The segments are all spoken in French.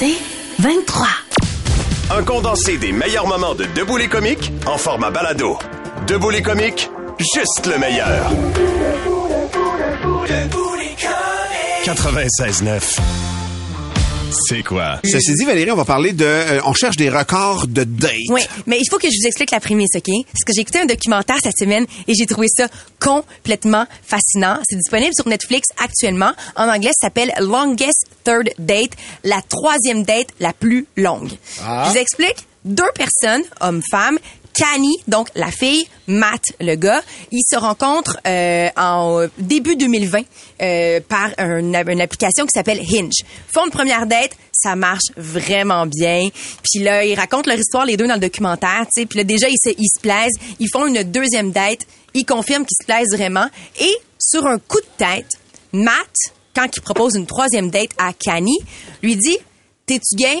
C'est 23. Un condensé des meilleurs moments de Debout les comiques en format balado. Debout les comiques, juste le meilleur. 96.9. C'est quoi? Ceci dit, Valérie, on va parler de... euh, on cherche des records de date. Oui, mais il faut que je vous explique la prémisse, OK? Parce que j'ai écouté un documentaire cette semaine et j'ai trouvé ça complètement fascinant. C'est disponible sur Netflix actuellement. En anglais, ça s'appelle Longest Third Date, la troisième date la plus longue. Je vous explique. Deux personnes, homme-femme, Kanye, donc la fille, Matt, le gars, ils se rencontrent euh, en début 2020 euh, par un- une application qui s'appelle Hinge. Font une première date, ça marche vraiment bien. Puis là, ils racontent leur histoire les deux dans le documentaire, tu sais. Puis là, déjà, ils se, se plaisent. Ils font une deuxième date. Ils confirment qu'ils se plaisent vraiment. Et sur un coup de tête, Matt, quand il propose une troisième date à Kanye, lui dit, t'es-tu game?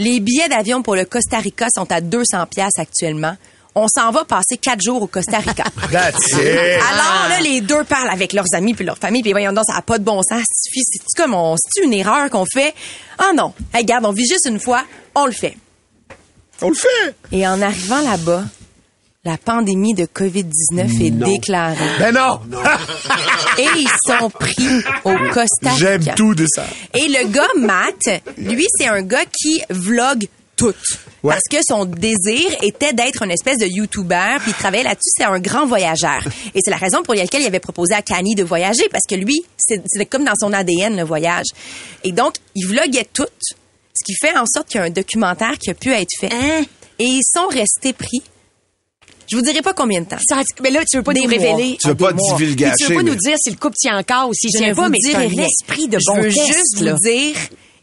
Les billets d'avion pour le Costa Rica sont à 200 pièces actuellement. On s'en va passer quatre jours au Costa Rica. That's it. Alors là, les deux parlent avec leurs amis puis leur famille, puis voyons donc, ça n'a pas de bon sens. C'est c'est comme on, c'est une erreur qu'on fait. Ah non, hey, regarde, on vit juste une fois, on le fait. On le fait. Et en arrivant là-bas, la pandémie de COVID-19 est déclarée. Ben non. Et ils sont pris au Costa Rica. J'aime tout de ça. Et le gars, Matt, lui, c'est un gars qui vlog tout. Ouais. Parce que son désir était d'être une espèce de YouTuber, puis il travaillait là-dessus, c'est un grand voyageur. Et c'est la raison pour laquelle il avait proposé à Kanye de voyager, parce que lui, c'est comme dans son ADN, le voyage. Et donc, il vloguait tout, ce qui fait en sorte qu'il y a un documentaire qui a pu être fait. Hein? Et ils sont restés pris. Je vous dirai pas combien de temps. Ça- mais là, tu veux pas Des nous révéler. Tu veux pas divulgacher, Tu veux pas mais- nous dire si le couple tient encore ou s'il Je tient pas, mais c'est dirai un rien. esprit de Je bon veux test, juste là. vous dire,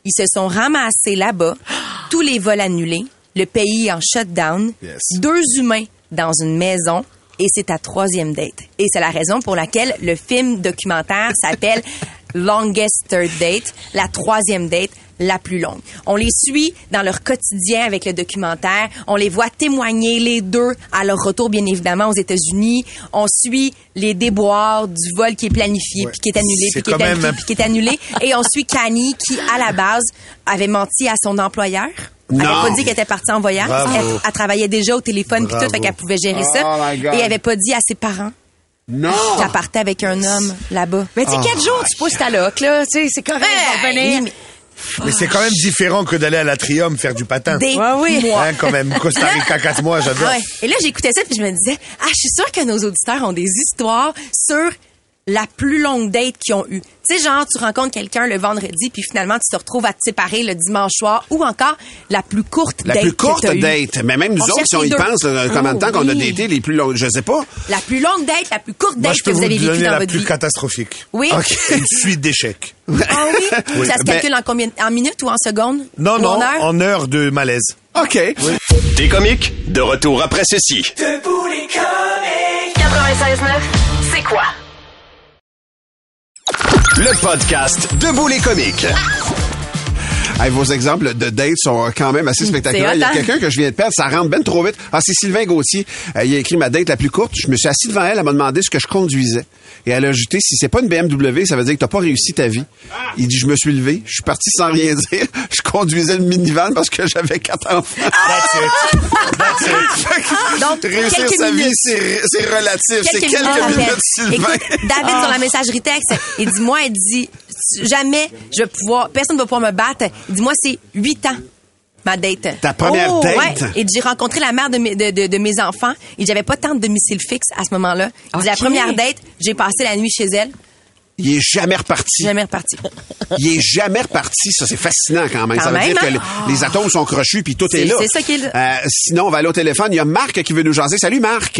ils se sont ramassés là-bas, tous les vols annulés, le pays en shutdown, Yes. deux humains dans une maison, et c'est ta troisième date. Et c'est la raison pour laquelle le film documentaire s'appelle Longest Third Date, la troisième date la plus longue. On les suit dans leur quotidien avec le documentaire. On les voit témoigner les deux à leur retour, bien évidemment, aux États-Unis. On suit les déboires du vol qui est planifié, Ouais. puis qui est annulé, puis qui est même puis qui est annulé. Et on suit Kanye qui, à la base, avait menti à son employeur. Elle Non. avait pas dit qu'elle était partie en voyage. Elle, elle travaillait déjà au téléphone puis tout, fait qu'elle pouvait gérer ça. Oh my God. Et elle avait pas dit à ses parents Non. qu'elle partait avec un homme là-bas. Mais tu sais, quatre jours, tu pousses ta loc, là. Tu sais, c'est correct, Hey. Mais- Mais c'est quand même différent que d'aller à l'atrium faire du patin. Des Ouais, oui. mois. Hein, quand même. Costa Rica, quatre mois, j'adore. Ouais. Et là, j'écoutais ça puis je me disais, ah, je suis sûre que nos auditeurs ont des histoires sur la plus longue date qu'ils ont eue. Tu sais, genre, tu rencontres quelqu'un le vendredi puis finalement, tu te retrouves à te séparer le dimanche soir ou encore la plus courte La date plus que courte date. Mais même nous On autres, si on les y deux. pense, là, combien de Oh, temps qu'on a oui. daté les plus longues, je sais pas. La plus longue date, la plus courte Moi, date que vous vous avez vécue dans la votre plus vie. catastrophique. Oui. OK. Une suite d'échecs. Ah oui? Ça se Ben- calcule en combien? En minutes ou en secondes? Non, Ou non, en heures? en heure de malaise. OK. Des comiques, de retour après ceci. 96.9, c'est quoi? Le podcast Debout les comiques. Hey, vos exemples de dates sont quand même assez spectaculaires. Il y a hein? quelqu'un que je viens de perdre, ça rentre ben trop vite. Ah, c'est Sylvain Gauthier. Euh, il a écrit ma date la plus courte. Je me suis assis devant elle, elle m'a demandé ce que je conduisais. Et elle a ajouté, si c'est pas une BMW, ça veut dire que t'as pas réussi ta vie. Il dit, je me suis levé, je suis parti sans rien dire. Je conduisais le minivan parce que j'avais quatre enfants. That's it. That's it. Donc, Réussir sa vie, minutes. c'est c'est relatif. C'est quelques quelques minutes. Sylvain. Écoute, David sur la messagerie texte, il dit moi, il dit jamais je vais pouvoir, personne ne va pouvoir me battre. Il dit moi c'est huit ans. Ma date. Ta première Oh, date? Ouais. Et j'ai rencontré la mère de mes, de, de- de mes enfants. Et j'avais pas tant de domicile fixe à ce moment-là. Il dit, La première date, j'ai passé la nuit chez elle. Il est jamais reparti. Jamais reparti. Il est jamais reparti. Ça, c'est fascinant quand même. Quand ça veut même, dire que hein? les, les atomes sont crochus puis tout est, là. c'est ça qui est là. Euh, sinon, on va aller au téléphone. Il y a Marc qui veut nous jaser. Salut, Marc.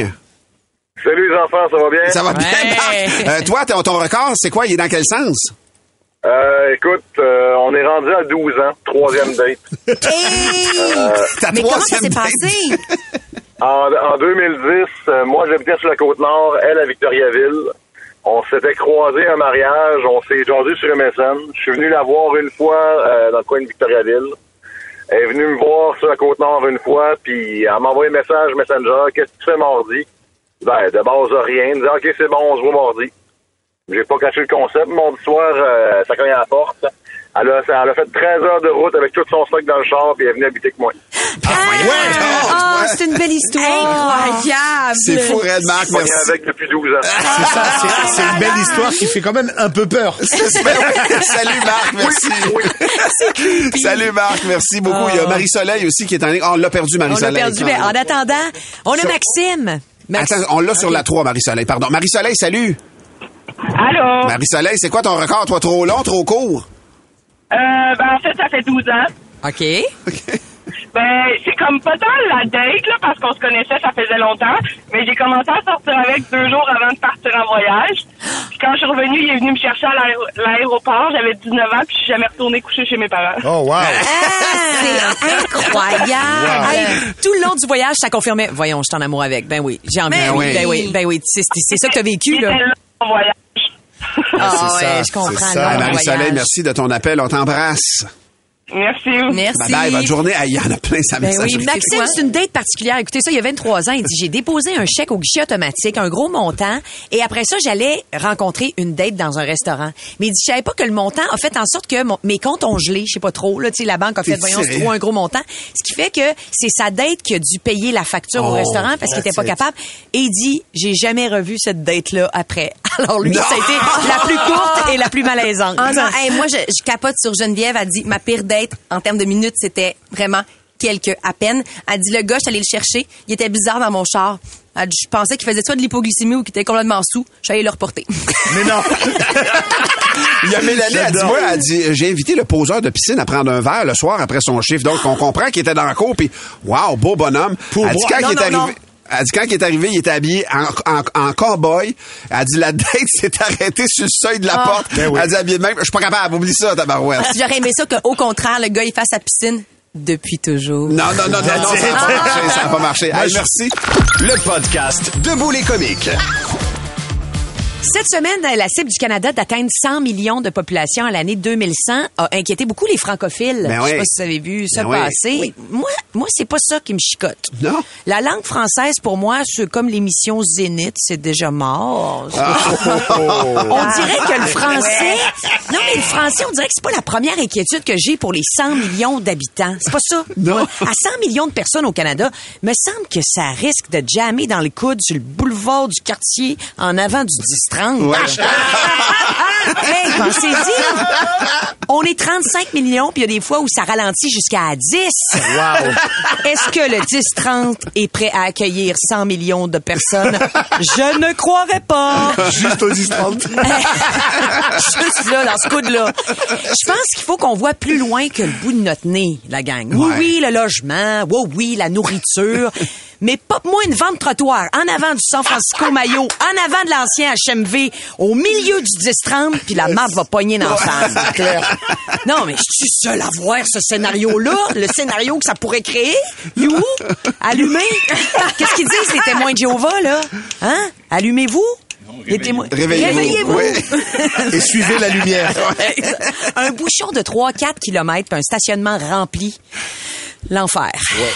Salut les enfants, ça va bien? Ça va bien. Marc? Euh, toi, ton, ton record, c'est quoi? Il est dans quel sens? Euh, écoute, euh, on est rendu à 12 ans, troisième date. Ta Mais comment ça s'est passé? En, en 2010, euh, moi j'habitais sur la côte nord, elle à Victoriaville. On s'était croisés à un mariage, on s'est jasé sur MSN. Je suis venu la voir une fois euh, dans le coin de Victoriaville. Elle est venue me voir sur la côte nord une fois, puis elle m'a envoyé un message Messenger. Qu'est-ce que tu fais mardi? Ben, de base, rien. Elle me dit, OK, c'est bon, on se voit mardi. J'ai pas caché le concept. Mardi soir, euh, ça cogne à la porte. Elle a, elle a fait 13 heures de route avec tout son stock dans le char, puis elle est venue habiter avec moi. Ah, c'est une belle histoire. Incroyable! C'est fou, Red Marc, On est avec depuis 12 ans. C'est ça, c'est- c'est une belle histoire qui fait quand même un peu peur. Salut Marc, merci. Salut Marc, merci beaucoup. Il y a Marie-Soleil aussi qui est en ligne. Ah, on l'a perdu, On l'a Marie-Soleil. perdu, mais en attendant, on a Maxime. Max- Attends, on l'a sur la 3, Marie-Soleil, pardon. Marie-Soleil, salut. Allô? Marie-Soleil, c'est quoi ton record, toi? Trop long, trop court? Euh, ben, en fait, ça fait 12 ans. OK. Ben, c'est comme pas tant la date, là, parce qu'on se connaissait, ça faisait longtemps. Mais j'ai commencé à sortir avec deux jours avant de partir en voyage. Puis quand je suis revenue, il est venu me chercher à l'aéro- l'aéroport. J'avais 19 ans, puis je suis jamais retournée coucher chez mes parents. Oh, wow. C'est incroyable. Hey, tout le long du voyage, ça confirmait. Voyons, je suis en amour avec. Ben oui, j'ai envie. Ben Ben oui, ben oui, ben oui. C'est c'est ça que t'as vécu, là en voyage. Ah ouais, ça, je comprends. Marie-Soleil, merci de ton appel. On t'embrasse. Merci. Merci. Bye bye, bonne journée. Il y en a plein, ça Ben oui, Maxime, c'est une date particulière. Écoutez ça, il y a 23 ans, il dit j'ai déposé un chèque au guichet automatique, un gros montant, et après ça, j'allais rencontrer une date dans un restaurant. Mais il dit je savais pas que le montant a fait en sorte que mon- mes comptes ont gelé, je sais pas trop là, tu sais la banque a fait voyons, c'est trop un gros montant, ce qui fait que c'est sa date qui a dû payer la facture au Oh, restaurant parce qu'il était pas capable et il dit j'ai jamais revu cette date là après. Alors lui, Non. ça a été la plus courte et la plus malaisante. Ah non, hey, moi, je, je capote sur Geneviève. Elle dit, ma pire date, en termes de minutes, c'était vraiment quelques à peine. Elle dit, le gars, je suis allée le chercher. Il était bizarre dans mon char. Elle dit, je pensais qu'il faisait soit de l'hypoglycémie ou qu'il était complètement sous. Je suis allée le reporter. Mais non. Il y a Mélanie, elle dit, moi, elle dit, j'ai invité le poseur de piscine à prendre un verre le soir après son chiffre. Donc, on comprend qu'il était dans la cour, puis wow, beau bonhomme. Pour elle dit, boire. quand Non, il est non, arrivé... non. Elle dit, quand il est arrivé, il était habillé en, en, en cowboy. Elle dit, la date s'est arrêtée sur le seuil de la porte. Ben oui. Elle dit, habillé de même. Je suis pas capable. Oublie ça, tabarouette. J'aurais aimé ça qu'au contraire, le gars, il fasse sa piscine depuis toujours. Non, non, non, non, non, ça n'a pas marché, ça n'a pas marché. Hey, merci. Le podcast Debout les comiques. Cette semaine, la cible du Canada d'atteindre 100 millions de population à l'année 2100 a inquiété beaucoup les francophiles. Ben Je sais oui. pas si vous avez vu ça Ben oui. passer. Moi, moi, c'est pas ça qui me chicote. Non. La langue française, pour moi, c'est comme l'émission Zénith, c'est déjà mort. Ah. On dirait que le français, non mais le français, on dirait que c'est pas la première inquiétude que j'ai pour les 100 millions d'habitants. C'est pas ça. Non. À 100 millions de personnes au Canada, me semble que ça risque de jammer dans le coude sur le boulevard du quartier en avant du 10-30. Ouais. hey, pensez-y. On est 35 millions, puis il y a des fois où ça ralentit jusqu'à 10. Wow. Est-ce que le 10-30 est prêt à accueillir 100 millions de personnes? Je ne croirais pas. Juste au 10-30. Juste là, dans ce coude-là. Je pense qu'il faut qu'on voit plus loin que le bout de notre nez, la gang. Oui, Ouais. oui, le logement. Oui, oui, la nourriture. Mais pas moi une vente trottoir en avant du San Francisco Mayo, en avant de l'ancien HMV, au milieu du 10-30, puis la marde va pogner dans la salle. Non, mais je suis seule à voir ce scénario-là, le scénario que ça pourrait créer. You? Allumez? Qu'est-ce qu'ils disent, les témoins de Jéhovah, là? Hein? Allumez-vous? Les témoins. Réveillez-vous. Réveillez-vous. Oui. Et suivez la lumière. un bouchon de 3-4 km puis un stationnement rempli. L'enfer.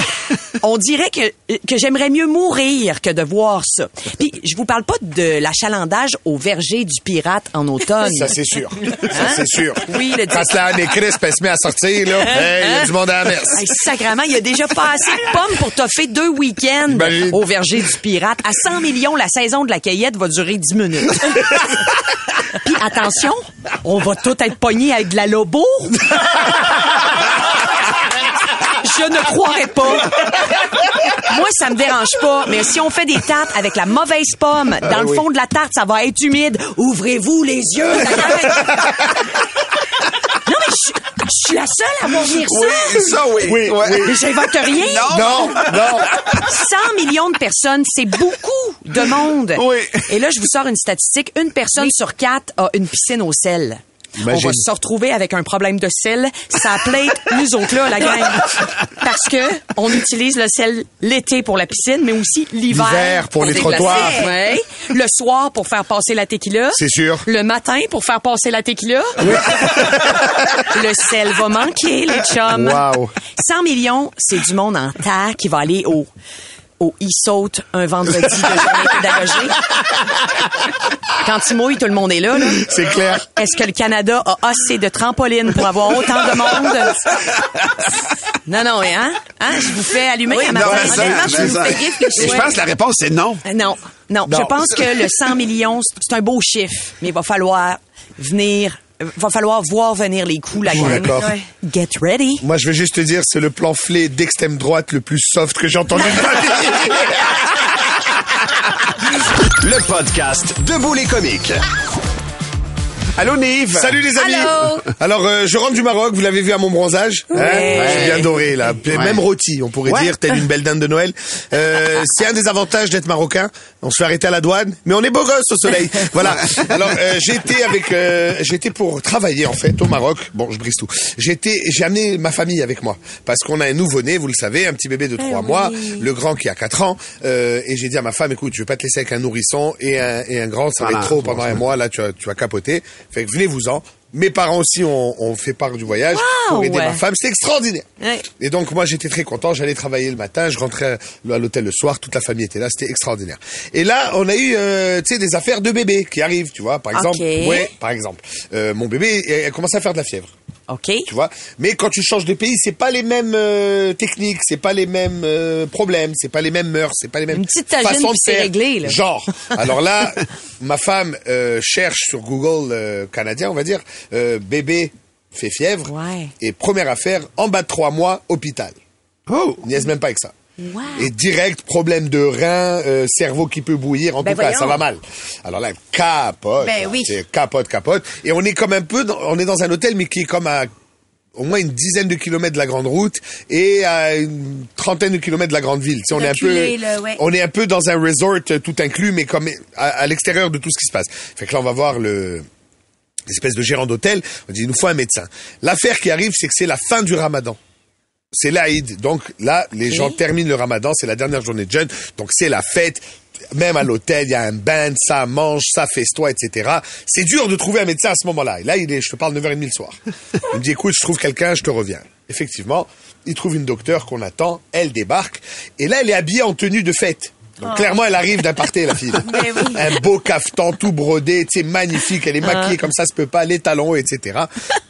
On dirait que, que j'aimerais mieux mourir que de voir ça. Puis, je vous parle pas de l'achalandage au verger du pirate en automne. Ça, c'est sûr. Ça, c'est sûr. Oui, le Quand la Anne Crisp, elle se met à sortir, là, hey, il y a du monde à la messe. Hey, sacrement, il y a déjà pas assez de pommes pour toffer deux week-ends Imagine. au verger du pirate. À 100 millions, la saison de la cueillette va durer 10 minutes. Puis attention, on va tout être pogné avec de la lobo. Je ne croirais pas. Moi, ça me dérange pas, mais si on fait des tartes avec la mauvaise pomme, dans le fond de la tarte, ça va être humide. Ouvrez-vous les yeux. non, mais je, je suis la seule à voir venir ça. Oui, ça, oui. Oui. Mais j'invente rien. Non, non. 100 millions de personnes, c'est beaucoup de monde. Oui. Et là, je vous sors une statistique. Une personne sur quatre a une piscine au sel. On va se retrouver avec un problème de sel. Ça plate nous autres là, la gang. Parce que on utilise le sel l'été pour la piscine, mais aussi l'hiver. L'hiver pour les déglacer. trottoirs. Ouais. Le soir pour faire passer la tequila. C'est sûr. Le matin pour faire passer la tequila. le sel va manquer, les chums. Wow. 100 millions, c'est du monde en tas qui va aller au au e-saute un vendredi de journée pédagogique. Quand il mouille, tout le monde est là. là. C'est clair. Est-ce que le Canada a assez de trampolines pour avoir autant de monde? Non, non, hein? hein? Je vous fais allumer à ma Non, ça, Honnêtement, je vous fais. Je pense que la réponse, c'est non. Euh, Non, non, Non. Je pense que le 100 millions, c'est un beau chiffre, mais il va falloir venir, va falloir voir venir les coups, la suis gang. d'accord. Ouais. Get ready. Moi, je vais juste te dire, c'est le plan flé d'extrême droite le plus soft que j'ai entendu de ma vie. Le podcast Debout les comiques. Allô, Nive? Salut les amis. Allô. Alors, euh, je rentre du Maroc. Vous l'avez vu à mon bronzage hein Je suis bien doré là, même rôti, on pourrait Ouais. dire, telle une belle dinde de Noël. Euh, c'est un des avantages d'être marocain. On se fait arrêter à la douane, mais on est beau gosse au soleil. voilà. Alors, euh, j'ai été avec, euh, j'ai été pour travailler en fait au Maroc. Bon, je brise tout. J'ai été, j'ai amené ma famille avec moi parce qu'on a un nouveau-né, vous le savez, un petit bébé de trois mois, le grand qui a quatre ans. Euh, et j'ai dit à ma femme, écoute, je vais pas te laisser avec un nourrisson et un, et un grand, ça va Voilà. être trop pendant un mois. Là, tu vas, tu vas capoter. Fait que venez-vous-en. Mes parents aussi ont, ont fait part du voyage Wow, pour aider ouais. ma femme. C'était extraordinaire. Ouais. Et donc moi j'étais très content. J'allais travailler le matin, je rentrais à l'hôtel le soir. Toute la famille était là. C'était extraordinaire. Et là on a eu euh, tu sais des affaires de bébé qui arrivent. Tu vois par exemple. Ouais. Par exemple. Euh, mon bébé elle, elle commence à faire de la fièvre OK. tu vois. Mais quand tu changes de pays, c'est pas les mêmes euh, techniques, c'est pas les mêmes euh, problèmes, c'est pas les mêmes mœurs, c'est pas les mêmes Une petite tagine, façons de faire. réglé, là. Genre. Alors là, ma femme euh, cherche sur Google euh, canadien, on va dire, euh, bébé fait fièvre. Ouais. Et première affaire, en bas de trois mois, hôpital. Oh! Niaise même pas avec ça. Wow. Et direct, problème de rein, euh, cerveau qui peut bouillir. En Ben tout cas, ça va mal. Alors là, capote. Ben oui. C'est capote, capote. Et on est comme un peu, dans, on est dans un hôtel, mais qui est comme à au moins une dizaine de kilomètres de la grande route et à une trentaine de kilomètres de la grande ville. On est un peu, ouais. on est un peu dans un resort euh, tout inclus, mais comme à, à l'extérieur de tout ce qui se passe. Fait que là, on va voir le l'espèce de gérant d'hôtel. On dit, il nous faut un médecin. L'affaire qui arrive, c'est que c'est la fin du ramadan. C'est l'Aïd. Donc là, les gens terminent le ramadan, c'est la dernière journée de jeûne. Donc c'est la fête. Même à l'hôtel, il y a un band, ça mange, ça festoie, etc. C'est dur de trouver un médecin à ce moment-là. Et là, il est, je te parle 9h30 le soir. Il me dit, écoute, je trouve quelqu'un, je te reviens. Effectivement, il trouve une docteure qu'on attend, elle débarque. Et là, elle est habillée en tenue de fête. Donc clairement, elle arrive d'un party, la fille. Mais oui. Un beau caftan tout brodé, tu sais, magnifique. Elle est maquillée comme ça, se peut pas, les talons, etc.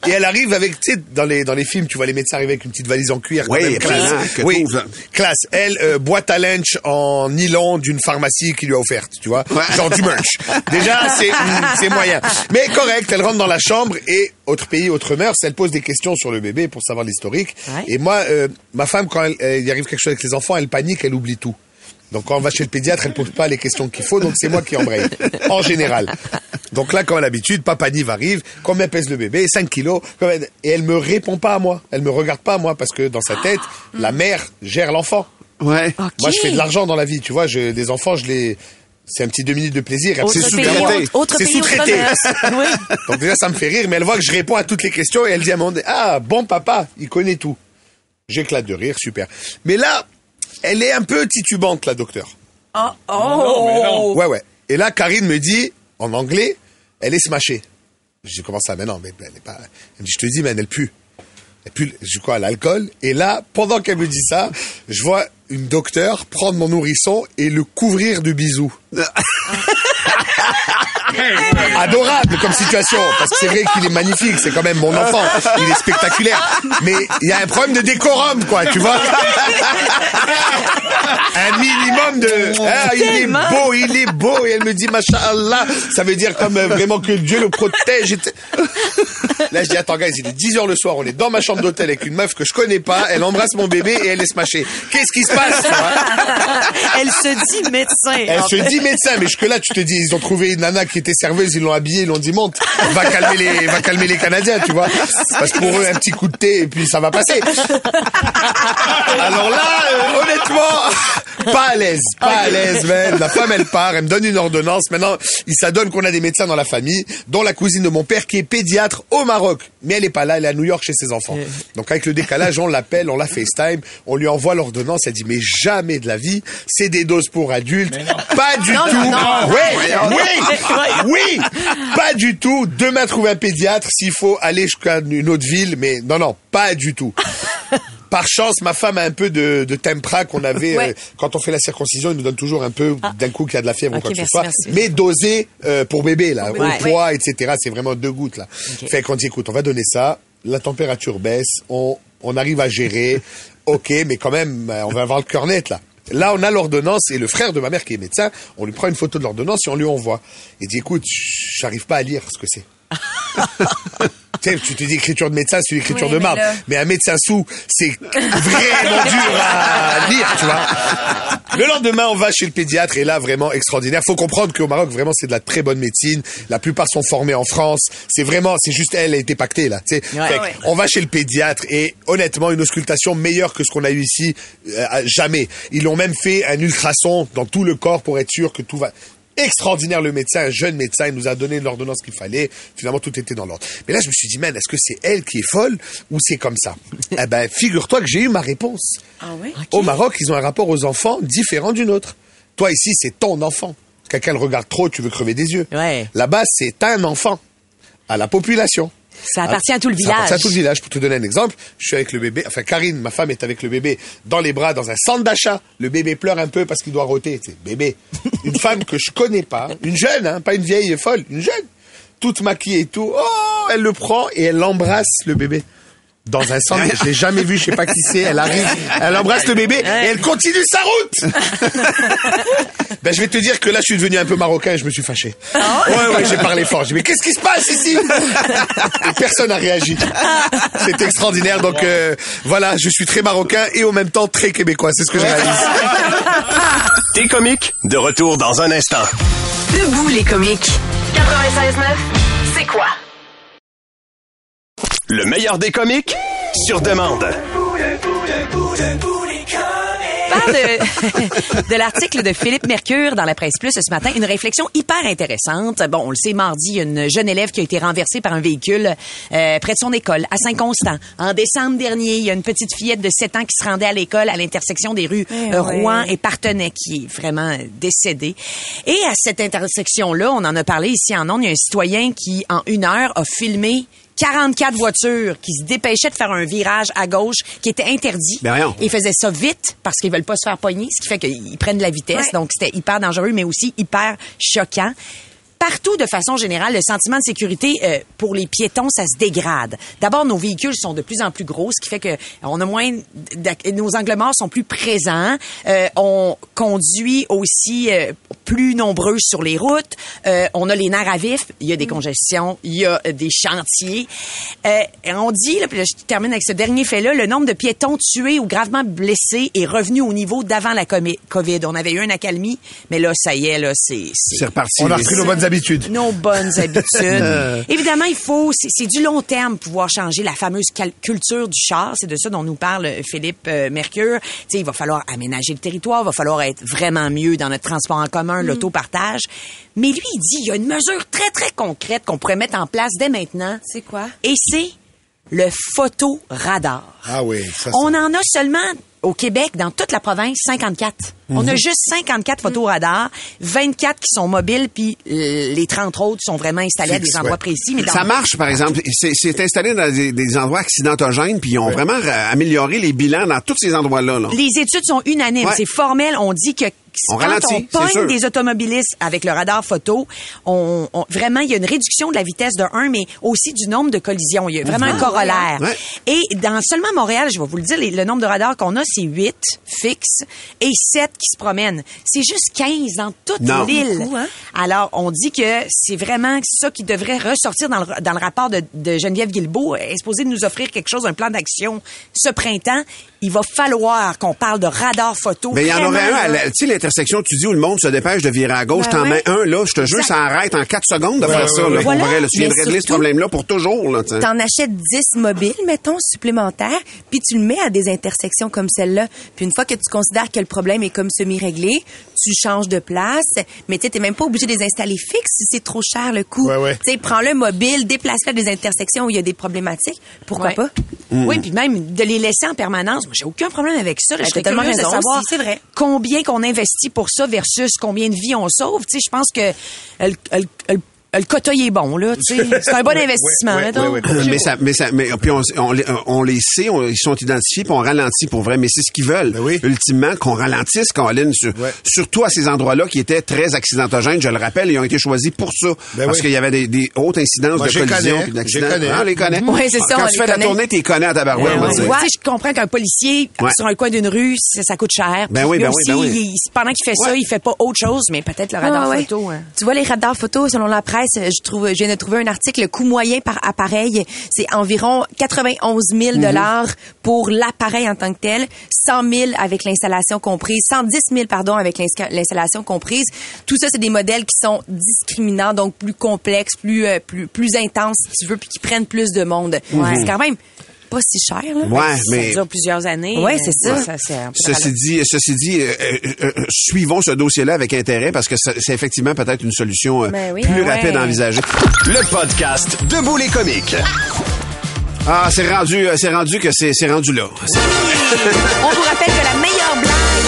Et elle arrive avec, tu sais, dans les dans les films, tu vois les médecins arriver avec une petite valise en cuir. quand Oui, même, classe. oui, classe. Elle, euh, boîte à lunch en nylon d'une pharmacie qui lui a offerte, tu vois, genre du merch. Déjà, c'est mm, c'est moyen, mais correct. Elle rentre dans la chambre et autre pays, autre mœurs. Elle pose des questions sur le bébé pour savoir l'historique. Ouais. Et moi, euh, ma femme, quand elle, il arrive quelque chose avec les enfants, elle panique, elle oublie tout. Donc quand on va chez le pédiatre, elle pose pas les questions qu'il faut, donc c'est moi qui embraye, en général. Donc là, comme à l'habitude, papa Nive arrive, combien pèse le bébé? 5 kilos, et elle me répond pas à moi, elle me regarde pas à moi, parce que dans sa tête, la mère gère l'enfant. Ouais. Moi, je fais de l'argent dans la vie, tu vois, je, des enfants, je les... C'est un petit deux minutes de plaisir. c'est pays, sous-traité. C'est sous-traité. Donc déjà, ça me fait rire, mais elle voit que je réponds à toutes les questions et elle dit à un moment donné, ah, bon papa, il connaît tout. J'éclate de rire, super. Mais là, elle est un peu titubante, la docteure. Oh, oh. Ouais, ouais. Et là, Karine me dit, en anglais, elle est smashée. Je dis, comment ça? Mais non, mais elle est pas... Elle me dit, je te dis, mais elle pue. Elle pue, je dis quoi, l'alcool? Et là, pendant qu'elle me dit ça, je vois une docteure prendre mon nourrisson et le couvrir de bisous. Adorable comme situation, parce que c'est vrai qu'il est magnifique, c'est quand même mon enfant, il est spectaculaire. Mais il y a un problème de décorum, quoi, tu vois. Un minimum de... Ah, il est beau, il est beau, et elle me dit, Masha'Allah, ça veut dire comme euh, vraiment que Dieu le protège. Là, je dis, attends, guys, il est 10 heures le soir, on est dans ma chambre d'hôtel avec une meuf que je connais pas, elle embrasse mon bébé et elle est smashée. Qu'est-ce qui se passe, tu vois? Elle se dit médecin. Elle se fait. dit médecin, mais jusque là, tu te dis, ils ont trouvé une nana qui était serveuse, ils l'ont habillée, ils l'ont dit monte, va calmer les, va calmer les Canadiens, tu vois. Parce que pour eux, un petit coup de thé et puis ça va passer. Alors là, euh, honnêtement, pas à l'aise, pas à l'aise, man. La femme, elle part, elle me donne une ordonnance. Maintenant, il s'adonne qu'on a des médecins dans la famille, dont la cousine de mon père qui est pédiatre au Maroc. Mais elle est pas là, elle est à New York chez ses enfants. Donc avec le décalage, on l'appelle, on la FaceTime, on lui envoie l'ordonnance, elle dit mais jamais de la vie, c'est des doses pour adultes. Pas du Non, tout. non, non. Oui, oui, oui, pas du tout. Demain trouver un pédiatre s'il faut aller jusqu'à une autre ville, mais non, non, pas du tout. Par chance, ma femme a un peu de, de tempra qu'on avait Ouais. euh, quand on fait la circoncision. Il nous donne toujours un peu d'un coup qu'il y a de la fièvre Ok, ou quoi que ce soit, merci. mais dosé euh, pour bébé là, au poids, etc. C'est vraiment deux gouttes là. Fait qu'on dit écoute, on va donner ça. La température baisse, on on arrive à gérer. ok, mais quand même, euh, on va avoir le cœur net là. Là, on a l'ordonnance et le frère de ma mère qui est médecin, on lui prend une photo de l'ordonnance et on lui envoie. Il dit écoute, j'arrive pas à lire ce que c'est. Tu sais, tu te dis écriture de médecin, c'est une écriture Oui, de mais marbre. Mais un médecin sous, c'est vraiment dur à lire, tu vois. Le lendemain, on va chez le pédiatre et là, vraiment extraordinaire. Faut comprendre qu'au Maroc, vraiment, c'est de la très bonne médecine. La plupart sont formés en France. C'est vraiment, c'est juste elle a été pactée, là. Tu sais. Ouais. Ouais. On va chez le pédiatre et honnêtement, une auscultation meilleure que ce qu'on a eu ici, euh, jamais. Ils ont même fait un ultrason dans tout le corps pour être sûr que tout va. Extraordinaire le médecin, un jeune médecin, il nous a donné l'ordonnance qu'il fallait. Finalement, tout était dans l'ordre. Mais là, je me suis dit, man, est-ce que c'est elle qui est folle ou c'est comme ça? Eh ben, figure-toi que j'ai eu ma réponse. Ah oui? Au Maroc, ils ont un rapport aux enfants différent du nôtre. Toi, ici, c'est ton enfant. Quelqu'un le regarde trop, tu veux crever des yeux. Ouais. Là-bas, c'est un enfant à la population. Ça appartient à tout le Ça appartient à village. tout le village. Pour te donner un exemple, je suis avec le bébé, enfin Karine, ma femme est avec le bébé dans les bras dans un centre d'achat. Le bébé pleure un peu parce qu'il doit roter. C'est bébé. Une femme que je connais pas, une jeune, hein, pas une vieille folle, une jeune, toute maquillée et tout. Oh, elle le prend et elle embrasse le bébé. Dans un centre, je l'ai jamais vu, je sais pas qui c'est. Elle arrive, elle embrasse le bébé et elle continue sa route. ben, je vais te dire que là, je suis devenu un peu marocain et je me suis fâché. Ouais, ouais, j'ai parlé fort. J'ai dit, mais qu'est-ce qui se passe ici? Et personne n'a réagi. C'est extraordinaire. Donc, euh, voilà, je suis très marocain et en même temps très québécois. C'est ce que je réalise. T'es comique, de retour dans un instant. Debout les comiques. 96.9, c'est quoi? Le meilleur des comiques, sur demande. parle de, de l'article de Philippe Mercure dans la presse plus ce matin. Une réflexion hyper intéressante. Bon, on le sait, mardi, il y a une jeune élève qui a été renversée par un véhicule euh, près de son école, à Saint-Constant. En décembre dernier, il y a une petite fillette de 7 ans qui se rendait à l'école à l'intersection des rues Eh euh, ouais. Rouen et Partenay, qui est vraiment euh, décédée. Et à cette intersection-là, on en a parlé ici en ondes, il y a un citoyen qui, en une heure, a filmé 44 voitures qui se dépêchaient de faire un virage à gauche qui était interdit. Ben ils faisaient ça vite parce qu'ils veulent pas se faire pogner, ce qui fait qu'ils prennent de la vitesse. Ouais. Donc, c'était hyper dangereux, mais aussi hyper choquant. Partout, de façon générale, le sentiment de sécurité euh, pour les piétons, ça se dégrade. D'abord, nos véhicules sont de plus en plus gros, ce qui fait que on a moins, nos angles morts sont plus présents. Euh, on conduit aussi euh, plus nombreux sur les routes. Euh, on a les nerfs à vif. Il y a des congestions, il y a euh, des chantiers. Euh, on dit, là, puis là, je termine avec ce dernier fait-là, le nombre de piétons tués ou gravement blessés est revenu au niveau d'avant la COVID. On avait eu une accalmie, mais là, ça y est, là, c'est c'est- C'est reparti. On a repris nos bonnes habitudes. nos bonnes habitudes. Évidemment, il faut, c'est du long terme pouvoir changer la fameuse culture du char. C'est de ça dont nous parle euh, Philippe euh, Mercure. Tu sais, il va falloir aménager le territoire, il va falloir être vraiment mieux dans notre transport en commun, l'autopartage. Mais lui, il dit, il y a une mesure très, très concrète qu'on pourrait mettre en place dès maintenant. C'est quoi? Et c'est le photoradar. Ah oui, ça, On en a seulement au Québec, dans toute la province, 54. On a juste 54 photoradars, 24 qui sont mobiles, puis euh, les 30 autres sont vraiment installés à des endroits ouais. précis. Mais dans- Ça marche, par exemple. C'est installé dans des, des endroits accidentogènes, puis ils ont vraiment ra- amélioré les bilans dans tous ces endroits-là. là. Les études sont unanimes, Ouais. c'est formel. On dit que On quand ralentit, on pogne des automobilistes avec le radar photo, on, on- vraiment il y a une réduction de la vitesse de 1, mais aussi du nombre de collisions. Il y a vraiment un corollaire. Ouais. Et dans seulement Montréal, je vais vous le dire, les- le nombre de radars qu'on a, c'est 8 fixes et 7 qui se promènent. C'est juste 15 dans toute l'île. Beaucoup, hein? Alors, on dit que c'est vraiment ça qui devrait ressortir dans le, dans le rapport de, de Geneviève Guilbeault. Est supposée nous offrir quelque chose, un plan d'action ce printemps. Il va falloir qu'on parle de radar photo. Mais il y en aurait un, tu sais, intersections, tu dis où le monde se dépêche de virer à gauche, Ben t'en ouais. mets un, là, je te jure, ça arrête en 4 secondes de Ouais, faire ouais, ça, ouais, là. Voilà. vrai, là, tu Mais viendrais de ce problème-là pour toujours, là. T'en achètes 10 mobiles, mettons, supplémentaires, puis tu le mets à des intersections comme celle-là. Puis une fois que tu considères que le problème est comme semi-réglé, tu changes de place. Mais tu sais, t'es même pas obligé de les installer fixes si c'est trop cher le coût. Ouais, ouais. Tu sais, prends-le mobile, déplace-le à des intersections où il y a des problématiques. Pourquoi Ouais. pas? Oui, puis même de les laisser en permanence. J'ai aucun problème avec ça. là. Ben, J'étais t'as tellement curieuse de savoir vrai. combien qu'on investit pour ça versus combien de vies on sauve. Tu sais, je pense que le, le, le, le coteau est bon, là. Tu sais, c'est un bon investissement, ouais, ouais, ouais, mais ça, mais ça, mais puis on, on, les- on les sait, on- ils sont identifiés, puis on ralentit pour vrai. Mais c'est ce qu'ils veulent, Ben oui. ultimement, qu'on ralentisse, Colin, sur, Ouais. surtout à ces endroits-là qui étaient très accidentogènes. Je le rappelle, ils ont été choisis pour ça, Ben parce oui. qu'il y avait des, des hautes incidences Moi, de collisions d'accidents. les connais. Ah, on les connaît. Ouais, c'est ça, Quand on tu les fais la tournée, t'es connais à tabarouette. On va oui. dire. Tu sais, je comprends qu'un policier Ouais. sur un coin d'une rue, ça, ça coûte cher. Ben oui, ben oui, aussi, ben oui. il- pendant qu'il fait ça, il fait pas autre chose, mais peut-être le radar Ah, photo. hein. Tu vois, les radars photo, selon la presse, je trouve, je viens de trouver un article, le coût moyen par appareil, c'est environ 91 000 Mhm. dollars pour l'appareil en tant que tel, 100 000 avec l'installation comprise, 110 000 pardon avec l'installation comprise. Tout ça, c'est des modèles qui sont discriminants, donc plus complexes, plus euh, plus plus intenses, si tu veux, puis qui prennent plus de monde. C'est quand même pas si cher. Là. Ouais, Ça mais dure plusieurs années. Ouais, Euh, c'est ça. ça sert. Ceci dit, ceci dit, euh, euh, euh, suivons ce dossier-là avec intérêt parce que c'est effectivement peut-être une solution euh, Ben oui. plus Ouais. rapide à envisager. Le podcast Debout les comiques. Ah, c'est rendu, c'est rendu que c'est c'est rendu là. On vous rappelle que la meilleure blague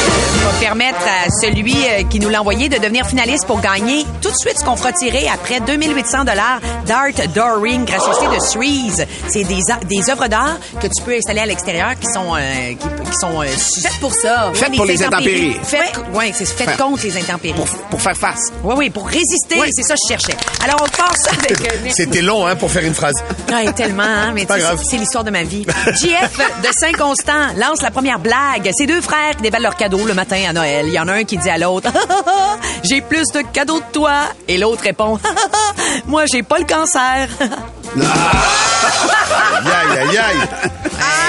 va permettre à celui euh, qui nous l'a envoyé de devenir finaliste pour gagner tout de suite ce qu'on fera tirer après 2800 dollars d'Art Dooring gracieuseté de Suisse. C'est des, des œuvres d'art que tu peux installer à l'extérieur qui sont euh, qui, qui sont euh, Faites pour ça. Faites pour les intempéries. Faites, ouais, c'est fait Fait- contre les intempéries. pour, pour faire face. Oui, oui, pour résister, c'est ça que je cherchais. Alors, on passe avec... euh, C'était long, hein, pour faire une phrase. Ouais, tellement, hein, mais c'est l'histoire de ma vie. JF de Saint-Constant lance la première blague. Ces deux frères qui déballent leurs le matin à Noël. Il y en a un qui dit à l'autre J'ai plus de cadeaux que toi. Et l'autre répond Moi, j'ai pas le cancer. Aïe, aïe, aïe.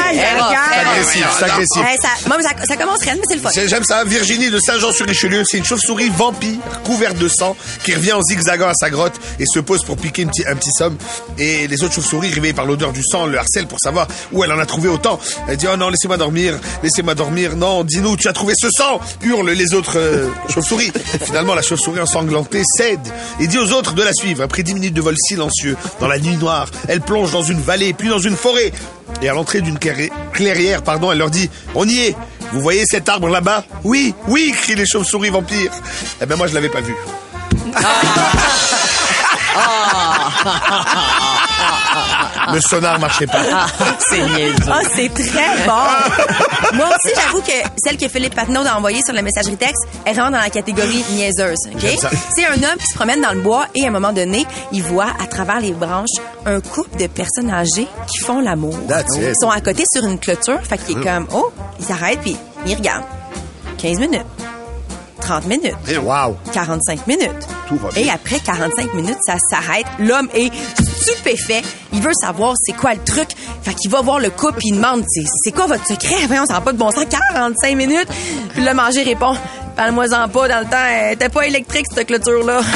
Aïe, agressif, c'est agressif. Ça, moi, ça, ça commence rien, mais c'est le fun. J'aime ça. Virginie de Saint-Jean-sur-Richelieu, c'est une chauve-souris vampire couverte de sang qui revient en zigzagant à sa grotte et se pose pour piquer un petit, un petit somme. Et les autres chauves-souris, réveillées par l'odeur du sang, le harcèlent pour savoir où elle en a trouvé autant. Elle dit Oh non, laissez-moi dormir, laissez-moi dormir. Non, dis-nous, tu as trouvé ce sang hurlent les autres euh, chauves-souris. Finalement, la chauve-souris ensanglantée cède et dit aux autres de la suivre. Après dix minutes de vol silencieux, dans la nuit noire, elle plonge dans une vallée, puis dans une forêt. Et à l'entrée d'une clairi- clairière, pardon, elle leur dit On y est. Vous voyez cet arbre là-bas? Oui, oui crient les chauves-souris vampires. Eh ben moi, je l'avais pas vu. Le sonar marchait pas. c'est niaiseux. Ah, c'est très bon. Moi aussi, j'avoue que celle que Philippe Patnaud a envoyée sur la messagerie texte, elle rentre dans la catégorie niaiseuse. OK? J'aime ça. C'est un homme qui se promène dans le bois et à un moment donné, il voit à travers les branches un couple de personnes âgées qui font l'amour. That's it. Ils sont à côté sur une clôture. Fait qu'il est comme, oh, il s'arrête puis il regarde. 15 minutes. 30 minutes. Wow. 45 minutes. Tout va bien. Et après 45 minutes, ça s'arrête. L'homme est stupéfait. Il veut savoir c'est quoi le truc. Fait qu'il va voir le couple et il demande c'est quoi votre secret? Voyons, ça n'a pas de bon sens. 45 minutes. Puis le manger répond Parle-moi-en pas dans le temps. Elle était pas électrique, cette clôture-là.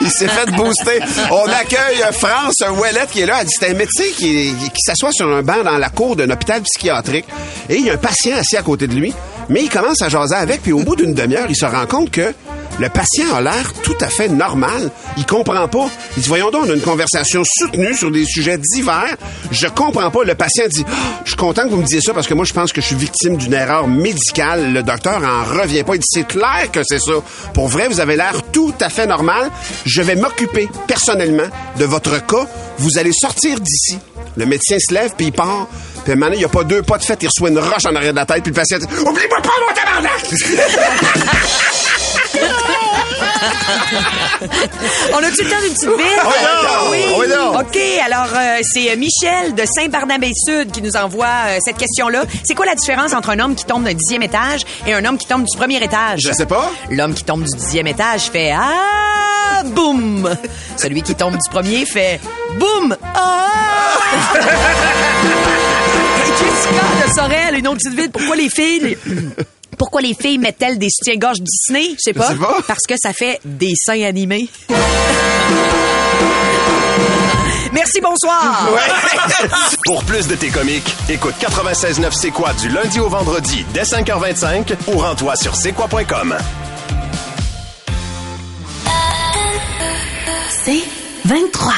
Il s'est fait booster. On accueille euh, France Ouellette qui est là. Elle dit c'est un médecin qui, qui s'assoit sur un banc dans la cour d'un hôpital psychiatrique. Et il y a un patient assis à côté de lui. Mais il commence à jaser avec. Puis au bout d'une demi-heure, il se rend compte que le patient a l'air tout à fait normal. Il comprend pas. Il dit, voyons donc, on a une conversation soutenue sur des sujets divers. Je comprends pas. Le patient dit, Ah, je suis content que vous me disiez ça parce que moi, je pense que je suis victime d'une erreur médicale. Le docteur en revient pas. Il dit, c'est clair que c'est ça. Pour vrai, vous avez l'air tout à fait normal. Je vais m'occuper personnellement de votre cas. Vous allez sortir d'ici. Le médecin se lève puis il part. Puis maintenant, il n'y a pas deux pas de fait. Il reçoit une roche en arrière de la tête. Puis le patient dit, oublie-moi pas, mon tabarnak! On a-tu le temps d'une petite ville? Oh non! Oui. Oh non! OK, alors euh, c'est Michel de Saint-Barnabé-Sud qui nous envoie euh, cette question-là. C'est quoi la différence entre un homme qui tombe d'un dixième étage et un homme qui tombe du premier étage? Je sais pas. L'homme qui tombe du dixième étage fait Ah, boum! Celui qui tombe du premier fait Boum! Ah! Jessica de Sorel, une autre petite ville. Pourquoi les filles... Pourquoi les filles mettent-elles des soutiens-gorge Disney? Je sais pas. Parce que ça fait des seins animés. Merci, bonsoir. Pour plus de tes comiques, écoute 96.9 C'est quoi du lundi au vendredi dès 5h25 ou rends-toi sur c'est quoi.com. C'est 23.